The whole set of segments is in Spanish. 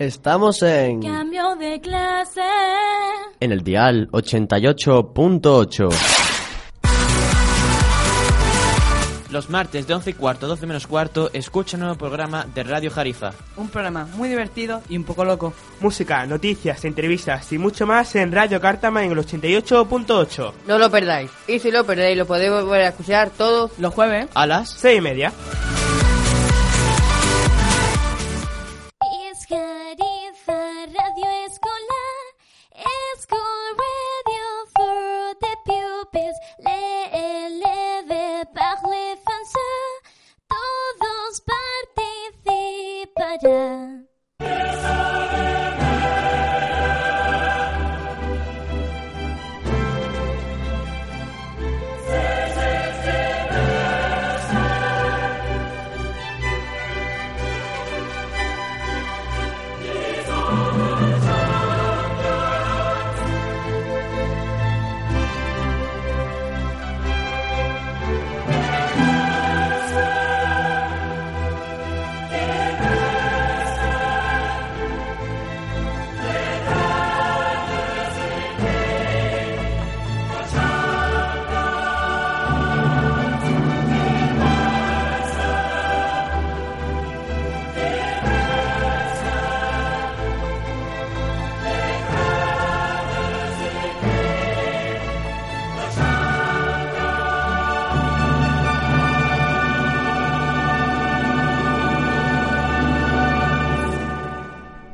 Estamos en... Cambio de clase. En el dial 88.8. Los martes de 11 y cuarto, 12 menos cuarto, escucha un nuevo programa de Radio Jarifa. Un programa muy divertido y un poco loco. Música, noticias, entrevistas y mucho más en Radio Cártama en el 88.8. No lo perdáis. Y si lo perdéis, lo podéis volver a escuchar todos los jueves a las 6 y media. 家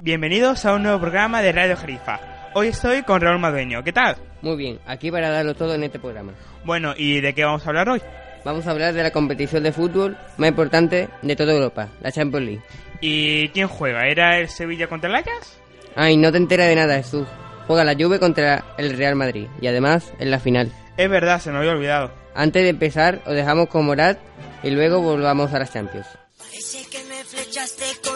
Bienvenidos a un nuevo programa de Radio Jarifa. Hoy estoy con Raúl Madueño. ¿Qué tal? Muy bien, aquí para darlo todo en este programa. Bueno, ¿y de qué vamos a hablar hoy? Vamos a hablar de la competición de fútbol más importante de toda Europa, la Champions League. ¿Y quién juega? ¿Era el Sevilla contra el Ajax? Ay, no te enteras de nada, Jesús. Juega la Juve contra el Real Madrid y además en la final. Es verdad, se me había olvidado. Antes de empezar, os dejamos con Morat y luego volvamos a las Champions. Parece que me flechaste con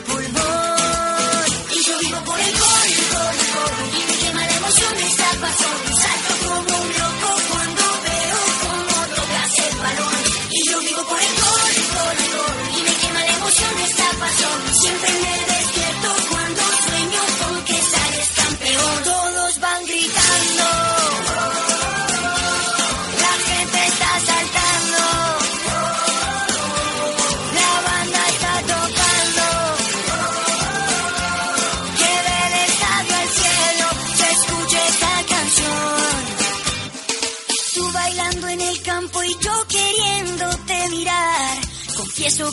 puymo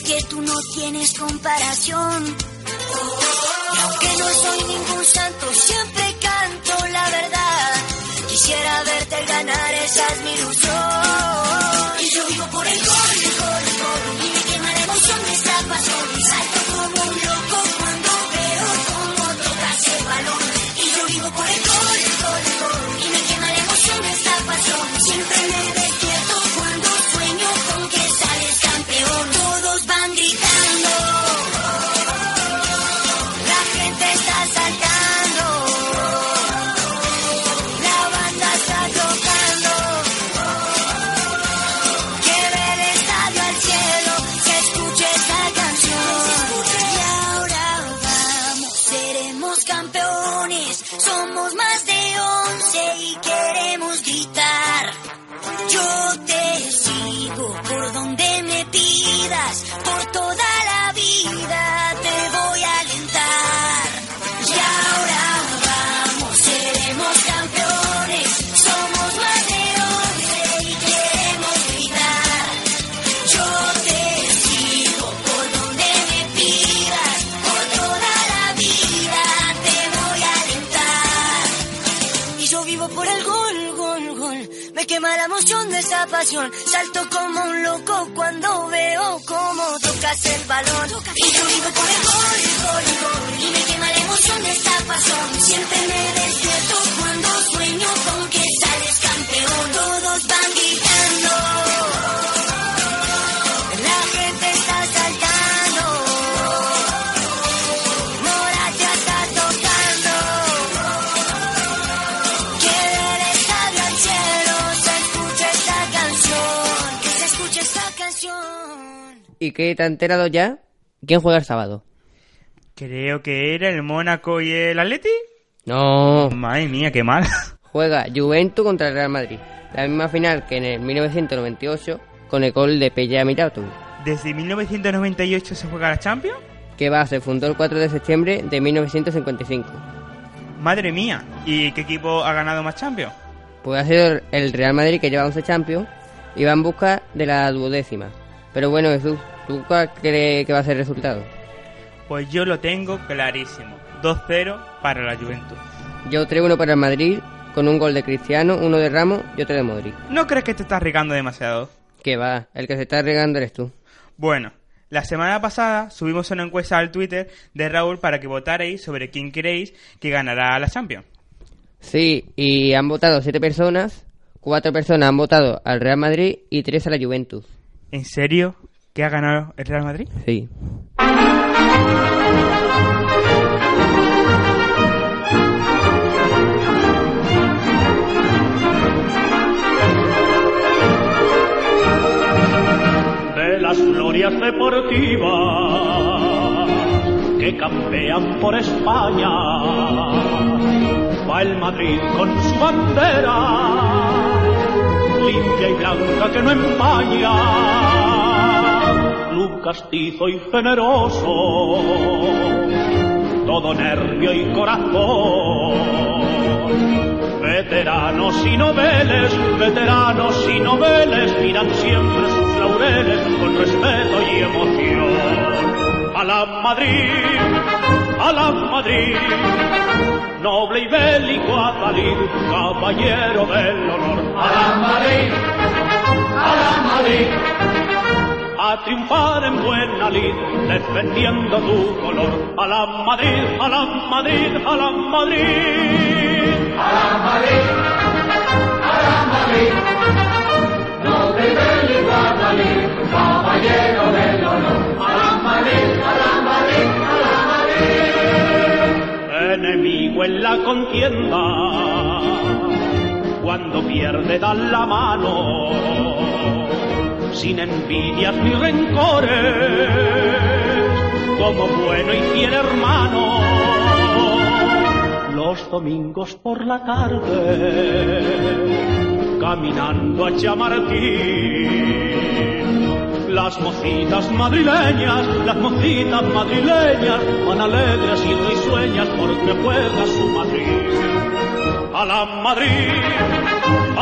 Que tú no tienes comparación. Y aunque no soy ningún santo, siempre canto la verdad. Quisiera verte ganar, esa es mi ilusión. Y yo vivo por el gol, gol, gol. Y me quema la emoción de esta pasión. Salto como un loco La emoción de esta pasión. Salto como un loco cuando veo cómo toca tocas el balón. Y yo vivo por el gol, gol, gol. Y me quema la emoción de esta pasión. Siempre me despierto cuando sueño con que sales campeón. Todos van gritando. ¿Y qué te ha enterado ya? ¿Quién juega el sábado? Creo que era el Mónaco y el Atleti. No, Madre mía, qué mal. juega Juventus contra el Real Madrid. La misma final que en el 1998 con el gol de Pella Mirato, ¿Desde 1998 se juega la Champions? que va, se fundó el 4 de septiembre de 1955. Madre mía. ¿Y qué equipo ha ganado más Champions? Pues ha sido el Real Madrid que lleva 11 Champions y va en busca de la duodécima. Pero bueno, Jesús, ¿tú cuál crees que va a ser el resultado? Pues yo lo tengo clarísimo. 2-0 para la Juventus. Yo 3-1 para el Madrid con un gol de Cristiano, uno de Ramos y otro de Modric. ¿No crees que te estás regando demasiado? Que va, el que se está regando eres tú. Bueno, la semana pasada subimos una encuesta al Twitter de Raúl para que votarais sobre quién creéis que ganará la Champions. Sí, y han votado 7 personas, 4 personas han votado al Real Madrid y 3 a la Juventus. ¿En serio? ¿Que ha ganado el Real Madrid? Sí. de las glorias deportivas que campean por España. Va el Madrid con su bandera, limpia y blanca que no empaña. Castizo y generoso, todo nervio y corazón. Veteranos y noveles, veteranos y noveles miran siempre sus laureles con respeto y emoción. A la Madrid, a la Madrid, noble y bélico Adalid, caballero del honor. A la Madrid, a la Madrid, a triunfar en buena lid, defendiendo tu color. A la Madrid, a la Madrid, a la Madrid. A la Madrid, a la Madrid, noble y bélico Adalid, caballero del honor. A la Madrid, a la Madrid, a la Madrid. Enemigo en la contienda, cuando pierde dan la mano sin envidias ni rencores, como bueno y fiel hermano. Los domingos por la tarde, caminando a Chamartín, las mocitas madrileñas, las mocitas madrileñas, van alegres y risueñas porque juega su Madrid. A la Madrid,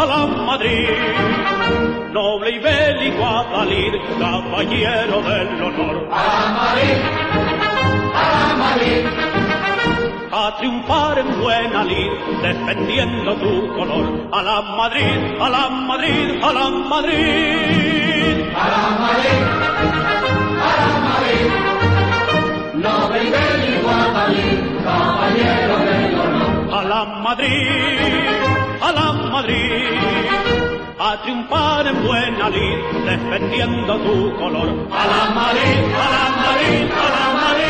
a la Madrid, noble y bélico Adalid, caballero del honor. A la Madrid, a la Madrid, a triunfar en buena lid, defendiendo tu color. A la Madrid, a la Madrid, a la Madrid. A la Madrid, a la Madrid, noble y bélico Adalid, caballero del honor. A la Madrid, a la Madrid a triunfar en buena lid, defendiendo tu color. A la Madrid, a la Madrid, a la Madrid.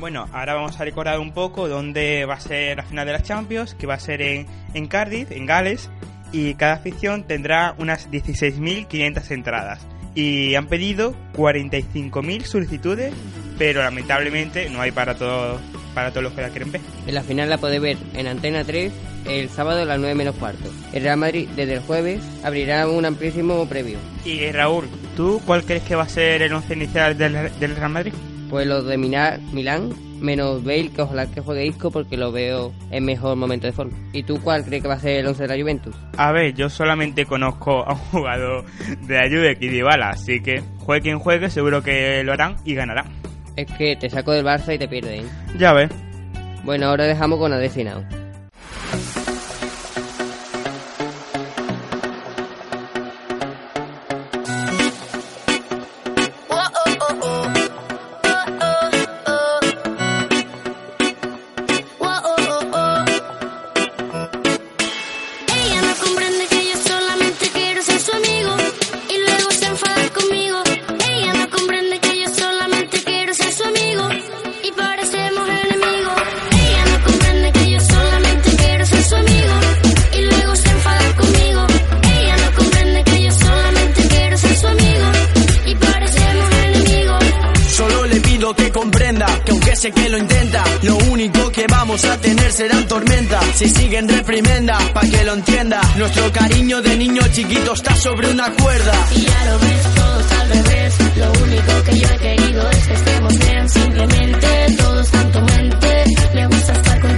Bueno, ahora vamos a recordar un poco dónde va a ser la final de las Champions, que va a ser en, en Cardiff, en Gales, y cada afición tendrá unas 16.500 entradas. Y han pedido 45.000 solicitudes, pero lamentablemente no hay para todos para todos los que la quieren ver. En la final la podéis ver en Antena 3 el sábado a las 9 menos cuarto. El Real Madrid desde el jueves abrirá un amplísimo previo. Y Raúl, ¿tú cuál crees que va a ser el once inicial del, del Real Madrid? Pues los de Milán, menos Bale, que ojalá que juegue Isco porque lo veo en mejor momento de forma. ¿Y tú cuál crees que va a ser el 11 de la Juventus? A ver, yo solamente conozco a un jugador de la Juve, Dybala, así que juegue quien juegue, seguro que lo harán y ganarán. es que te saco del Barça y te pierdes. ¿eh? Ya ves. Bueno, ahora dejamos con Adesinao. Que lo intenta, lo único que vamos a tener serán tormentas. Si siguen reprimenda, pa' que lo entienda. Nuestro cariño de niño chiquito está sobre una cuerda. Y ya lo ves, todos al revés. Lo único que yo he querido es que estemos bien. Simplemente todo está en tu mente. Me gusta estar contigo,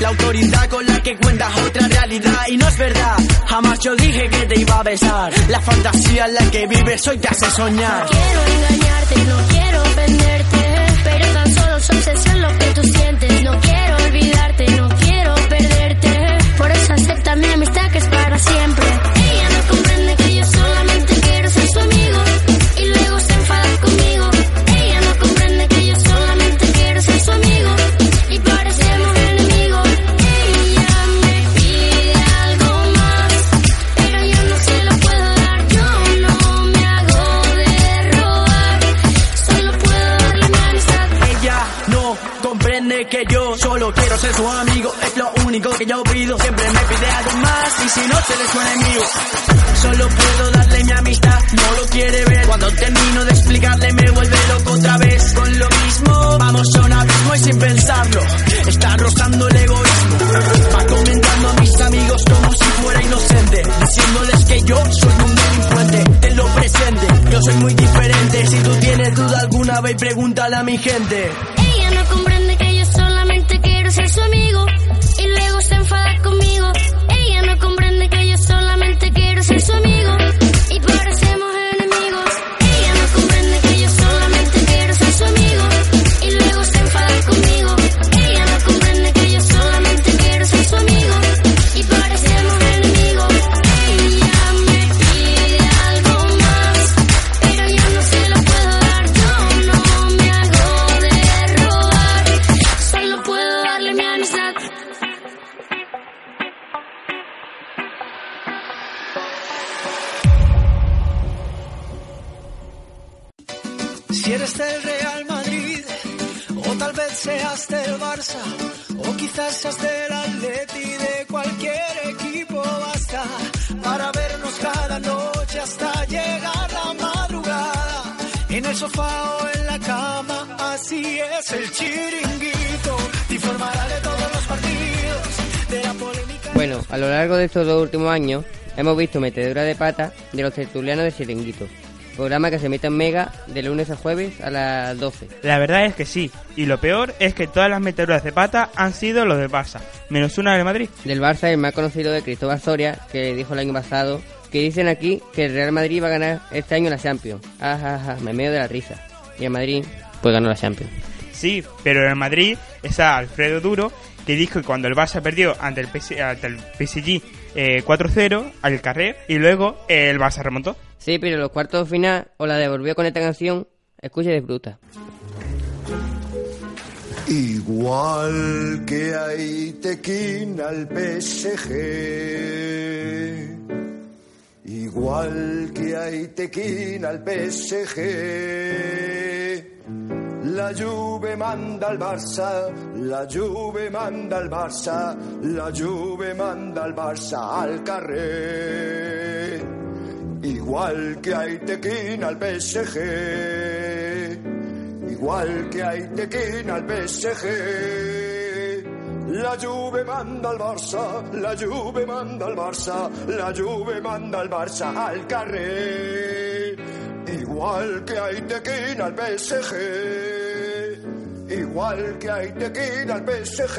La autoridad con la que cuentas otra realidad. Y no es verdad, jamás yo dije que te iba a besar. La fantasía en la que vives hoy te hace soñar. Quiero engañarte, no quiero ofenderte. Pero tan solo es obsesión lo que tú sientes. No quiero olvidarte, no quiero perderte. Por eso acepta mi amistad que es para siempre. Su amigo. Es lo único que yo pido. Siempre me pide algo más y si no se le suena enemigo. Solo puedo darle mi amistad, no lo quiere ver. Cuando termino de explicarle me vuelve loco otra vez. Con lo mismo, vamos a un abismo y sin pensarlo. Está rozando el egoísmo. Va comentando a mis amigos como si fuera inocente. Diciéndoles que yo soy un delincuente. Te lo presente, yo soy muy diferente. Si tú tienes duda alguna, ve y pregúntale a mi gente. Ser el sofá o en la cama, así es el chiringuito, te informará de todos los partidos, de la polémica. Bueno, a lo largo de estos dos últimos años hemos visto metedura de pata de los tertulianos de Chiringuito, programa que se emite en Mega de lunes a jueves a las 12. La verdad es que sí. Y lo peor es que todas las meteduras de pata han sido los del Barça, menos una del Madrid. Del Barça, el más conocido de Cristóbal Soria, que dijo el año pasado que dicen aquí que el Real Madrid va a ganar este año la Champions. Ajá, me medio de la risa. Y el Madrid, pues ganó la Champions. Sí, pero en el Madrid está Alfredo Duro, que dijo que cuando el Barça perdió ante el, ante el PSG eh, 4-0 al Carrer y luego eh, el Barça remontó. Sí, pero los cuartos de final o la devolvió con esta canción, escucha y disfruta. Igual que hay tequín al PSG. Igual que hay tequín al PSG. La Juve manda al Barça, la Juve manda al Barça, la Juve manda al Barça al carrer. Igual que hay tequín al PSG. Igual que hay tequín al PSG. La Juve manda al Barça, la Juve manda al Barça, la Juve manda al Barça al carrer. Igual que hay tequina al PSG, igual que hay tequina al PSG.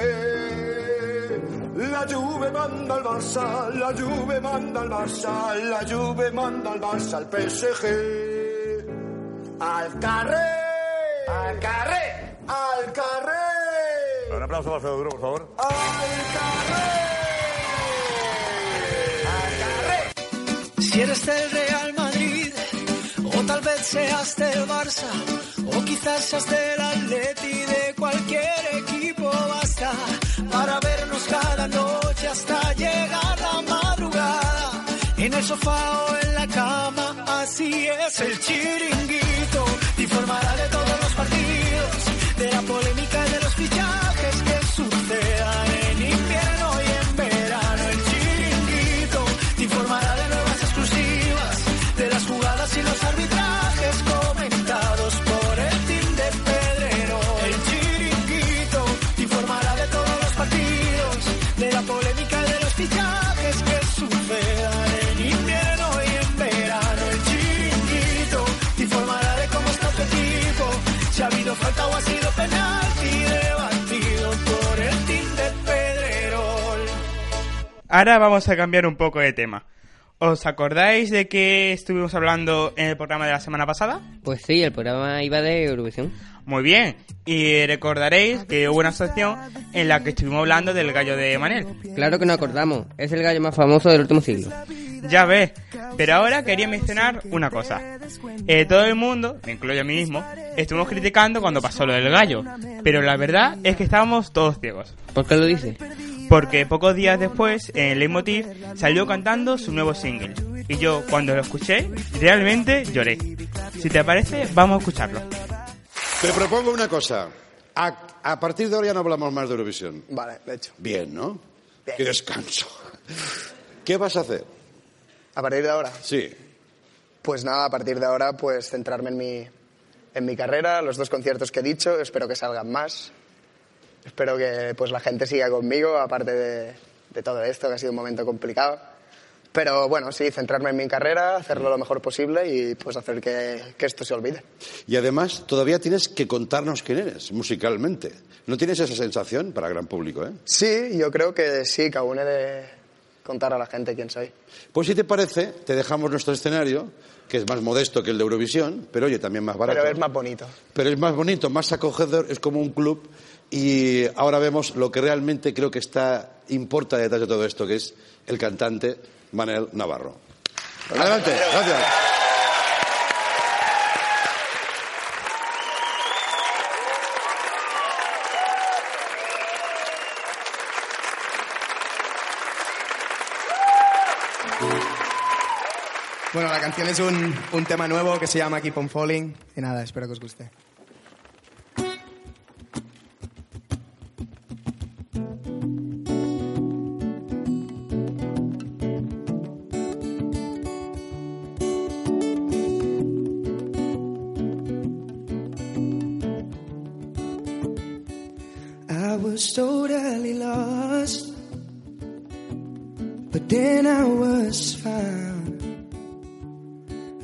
La Juve manda al Barça, la Juve manda al Barça, la Juve manda al Barça al PSG. Al carrer, al carrer, al carrer. Un aplauso para Fedor, por favor. Si eres del Real Madrid, o tal vez seas del Barça, o quizás seas del Atleti, de cualquier equipo basta para vernos cada noche hasta llegar la madrugada. En el sofá o en la cama, así es el chiringuito. Te informará de todos los Ahora vamos a cambiar un poco de tema. ¿Os acordáis de que estuvimos hablando en el programa de la semana pasada? Pues sí, el programa iba de Eurovisión. Muy bien. Y recordaréis que hubo una sección en la que estuvimos hablando del gallo de Manel. Claro que nos acordamos, es el gallo más famoso del último siglo. Ya ves. Pero ahora quería mencionar una cosa. Eh, todo el mundo, me incluyo a mí mismo, estuvimos criticando cuando pasó lo del gallo. Pero la verdad es que estábamos todos ciegos. ¿Por qué lo dices? Porque pocos días después, en Leitmotiv, salió cantando su nuevo single. Y yo, cuando lo escuché, realmente lloré. Si te parece, vamos a escucharlo. Te propongo una cosa. A, a partir de ahora ya no hablamos más de Eurovisión. Vale, de hecho. Bien, ¿no? Qué descanso. ¿Qué vas a hacer? A partir de ahora, Sí. pues nada, a partir de ahora, pues centrarme en mi, en mi carrera, los dos conciertos que he dicho, espero que salgan más. Espero que pues la gente siga conmigo, aparte de, de todo esto, que ha sido un momento complicado. Pero bueno, sí, centrarme en mi carrera, hacerlo lo mejor posible y pues hacer que, que esto se olvide. Y además, todavía tienes que contarnos quién eres musicalmente. ¿No tienes esa sensación para gran público, eh? Sí, yo creo que sí, que aún he de contar a la gente quién soy. Pues si te parece, te dejamos nuestro escenario, que es más modesto que el de Eurovisión, pero oye, también más barato. Pero es más bonito. Pero es más bonito, más acogedor, es como un club. Y ahora vemos lo que realmente creo que está importa detrás de todo esto, que es el cantante Manel Navarro. Adelante, gracias. Bueno, la canción es un, un tema nuevo que se llama Keep on Falling. Y nada, espero que os guste.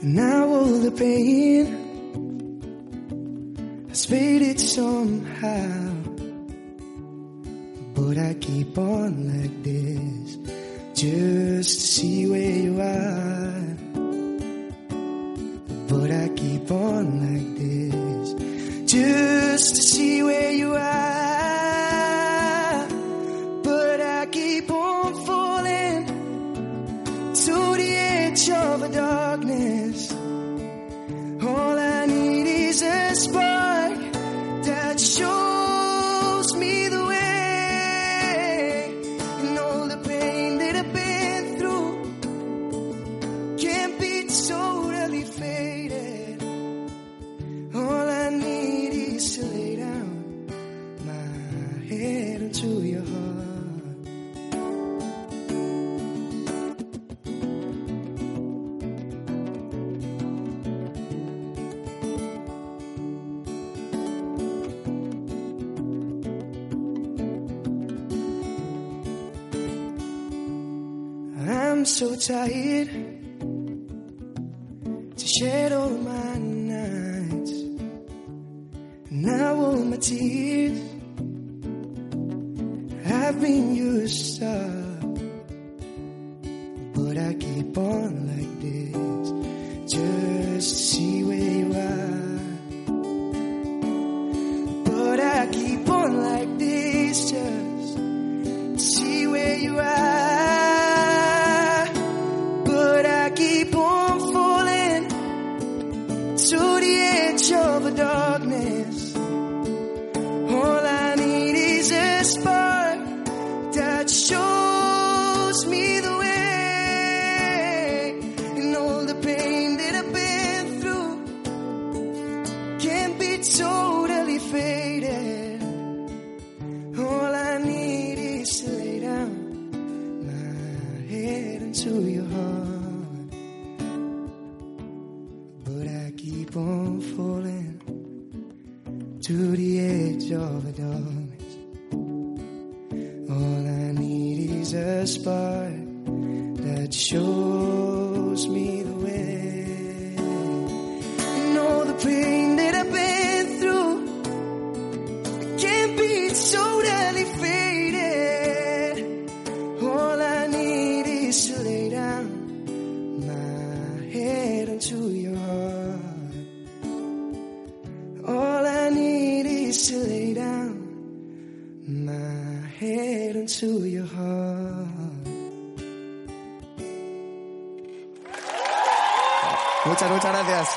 Now all the pain has faded somehow. But I keep on like this just to see where you are. But I keep on like this just to see where you are. So tired to shed all to lay down my head your heart. Muchas, muchas gracias.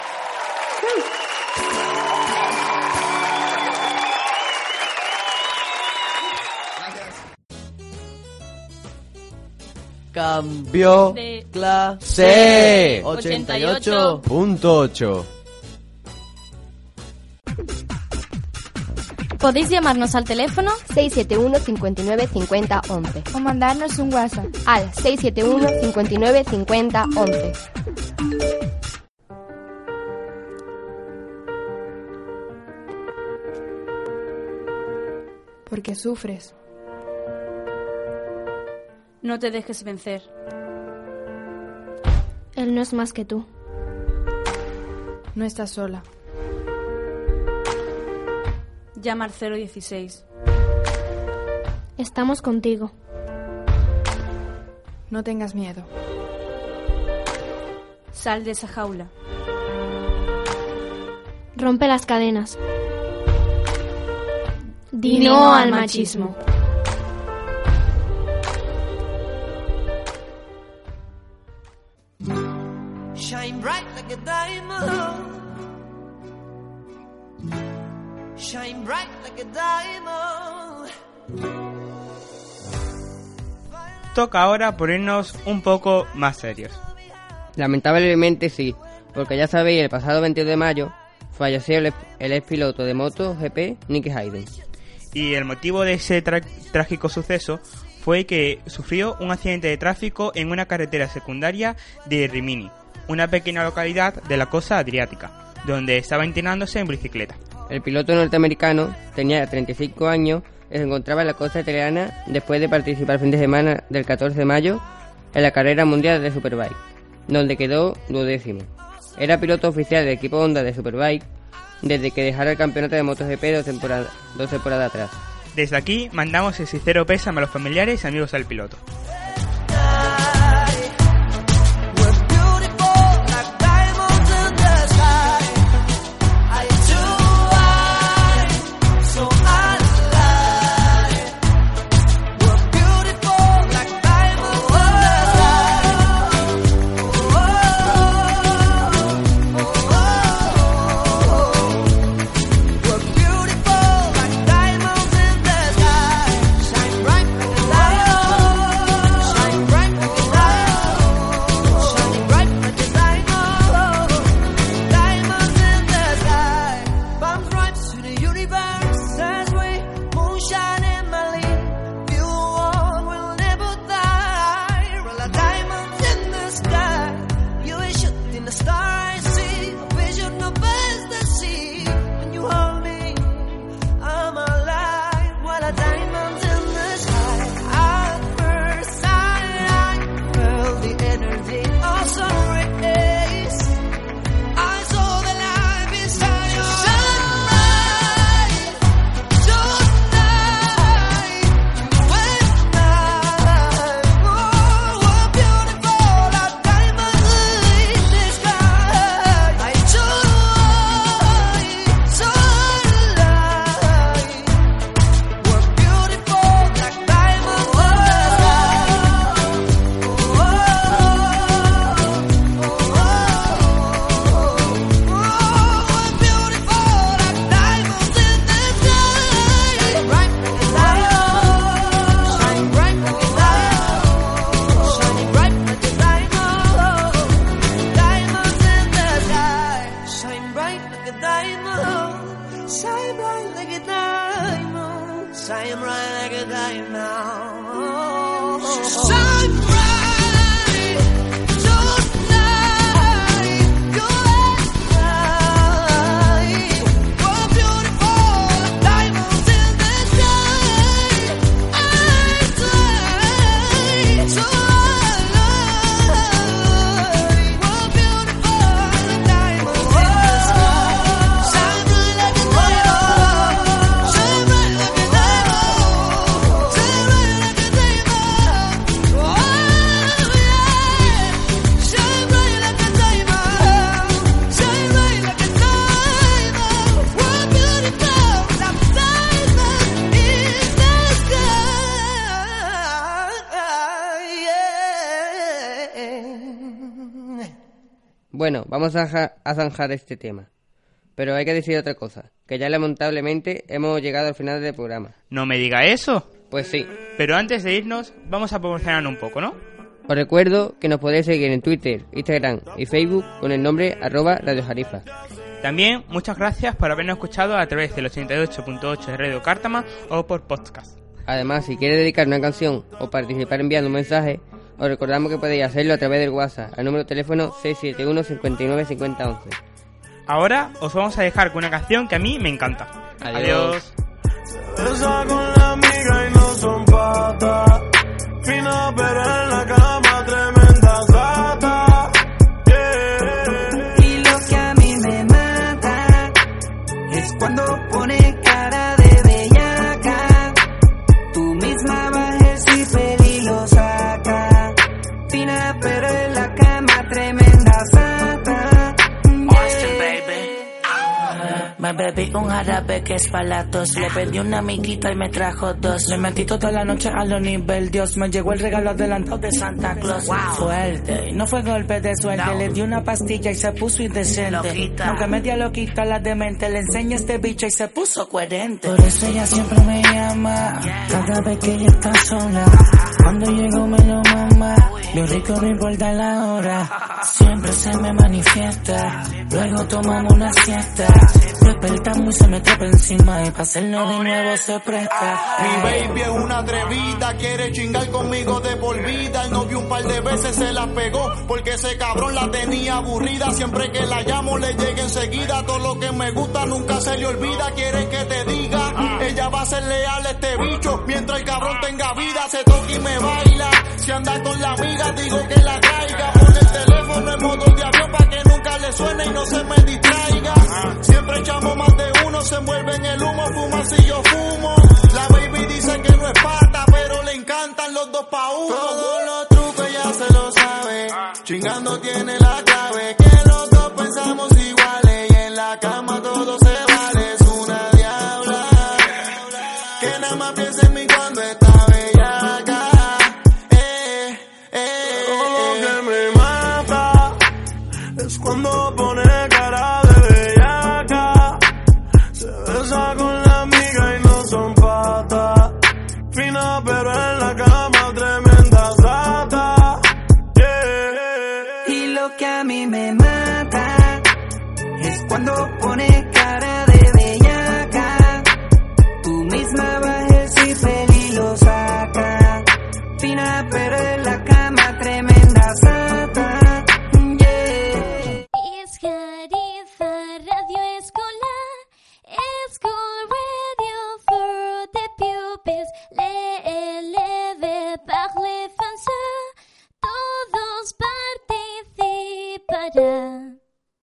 Cambio De- clase 88. 88.8. Podéis llamarnos al teléfono 671 59 50 11 o mandarnos un WhatsApp al 671 59 50 11. Porque sufres. No te dejes vencer. Él no es más que tú. No estás sola. Llama al 016. Estamos contigo. No tengas miedo. Sal de esa jaula. Rompe las cadenas. Di Di no no al al machismo. Toca ahora ponernos un poco más serios. Lamentablemente sí, porque ya sabéis, el pasado 22 de mayo falleció el, ex- el ex piloto de moto GP Nicky Hayden. Y el motivo de ese trágico suceso fue que sufrió un accidente de tráfico en una carretera secundaria de Rimini, una pequeña localidad de la costa adriática, donde estaba entrenándose en bicicleta. El piloto norteamericano tenía 35 años se encontraba en la costa italiana después de participar el fin de semana del 14 de mayo en la carrera mundial de Superbike, donde quedó duodécimo. Era piloto oficial del equipo Honda de Superbike desde que dejara el campeonato de MotoGP dos, temporada- dos temporadas atrás. Desde aquí mandamos el sincero pésame a los familiares y amigos del piloto. Bueno, vamos a, ja- a zanjar este tema. Pero hay que decir otra cosa, que ya lamentablemente hemos llegado al final del programa. No me diga eso. Pues sí. Pero antes de irnos, vamos a promocionar un poco, ¿no? Os recuerdo que nos podéis seguir en Twitter, Instagram y Facebook con el nombre arroba Radio Jarifa. También muchas gracias por habernos escuchado a través del 88.8 de Radio Cártama o por podcast. Además, si quieres dedicar una canción o participar enviando un mensaje, os recordamos que podéis hacerlo a través del WhatsApp al número de teléfono 671 59 50 11. Ahora os vamos a dejar con una canción que a mí me encanta. Adiós. Bebí un jarabe que es para la tos. Le pedí una amiguita y me trajo dos. Le metí toda la noche a lo nivel Dios. Me llegó el regalo adelantado de Santa Claus. Fuerte, y no fue golpe de suerte. Le di una pastilla y se puso indecente. Loquita. Aunque media loquita la demente. Le enseñé este bicho y se puso coherente. Por eso ella siempre me llama. Cada vez que ella está sola. Cuando llego me lo mama. Lo rico no importa la hora. Siempre se me manifiesta. Luego tomamos una siesta. Despertamos y se me trepa encima. Y para hacerlo de nuevo se presta. Mi baby es una atrevida, quiere chingar conmigo de por vida. El novio un par de veces se la pegó, porque ese cabrón la tenía aburrida. Siempre que la llamo le llega enseguida. Todo lo que me gusta nunca se le olvida. Quiere que te diga, ella va a ser leal a este bicho. Mientras el cabrón tenga vida, se toca y me baila. Si anda con la amiga, digo que la traiga. El teléfono en modo de avión para que nunca le suene y no se me distraiga. Siempre echamos más de uno, se envuelve en el humo, fuma si yo fumo. La baby dice que no es pata, pero le encantan los dos pa' uno. Todos los trucos ella se lo sabe, chingando tiene la clave. Que los dos pensamos iguales y en la cama todo se vale. Es una diabla, que nada más piensa en mí